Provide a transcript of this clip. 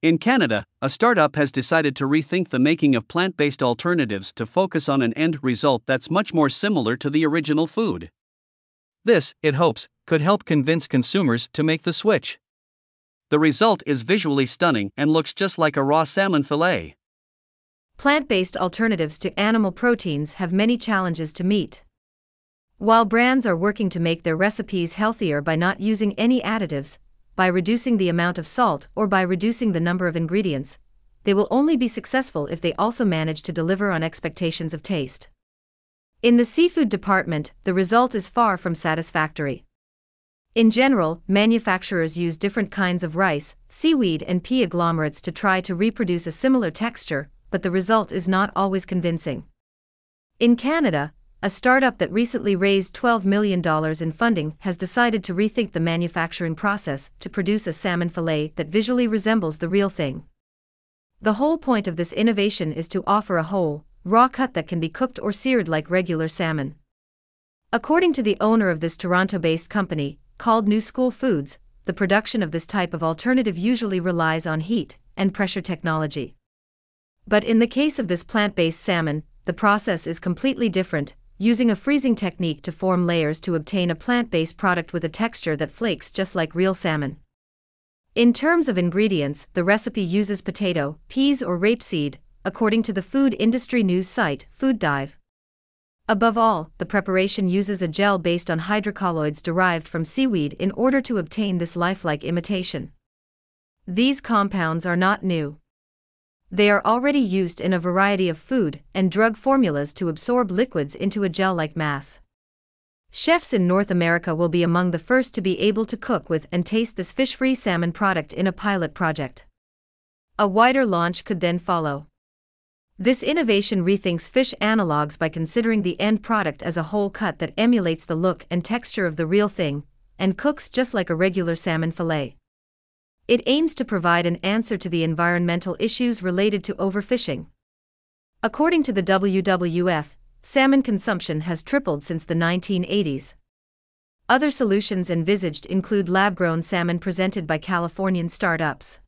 In Canada, a startup has decided to rethink the making of plant based alternatives to focus on an end result that's much more similar to the original food. This, it hopes, could help convince consumers to make the switch. The result is visually stunning and looks just like a raw salmon fillet. Plant based alternatives to animal proteins have many challenges to meet. While brands are working to make their recipes healthier by not using any additives, by reducing the amount of salt or by reducing the number of ingredients, they will only be successful if they also manage to deliver on expectations of taste. In the seafood department, the result is far from satisfactory. In general, manufacturers use different kinds of rice, seaweed, and pea agglomerates to try to reproduce a similar texture, but the result is not always convincing. In Canada, a startup that recently raised $12 million in funding has decided to rethink the manufacturing process to produce a salmon fillet that visually resembles the real thing. The whole point of this innovation is to offer a whole, raw cut that can be cooked or seared like regular salmon. According to the owner of this Toronto based company, called New School Foods, the production of this type of alternative usually relies on heat and pressure technology. But in the case of this plant based salmon, the process is completely different, using a freezing technique to form layers to obtain a plant based product with a texture that flakes just like real salmon. In terms of ingredients, the recipe uses potato, peas, or rapeseed, according to the food industry news site, Food Dive. Above all, the preparation uses a gel based on hydrocolloids derived from seaweed in order to obtain this lifelike imitation. These compounds are not new. They are already used in a variety of food and drug formulas to absorb liquids into a gel like mass. Chefs in North America will be among the first to be able to cook with and taste this fish free salmon product in a pilot project. A wider launch could then follow. This innovation rethinks fish analogs by considering the end product as a whole cut that emulates the look and texture of the real thing, and cooks just like a regular salmon fillet. It aims to provide an answer to the environmental issues related to overfishing. According to the WWF, salmon consumption has tripled since the 1980s. Other solutions envisaged include lab grown salmon presented by Californian startups.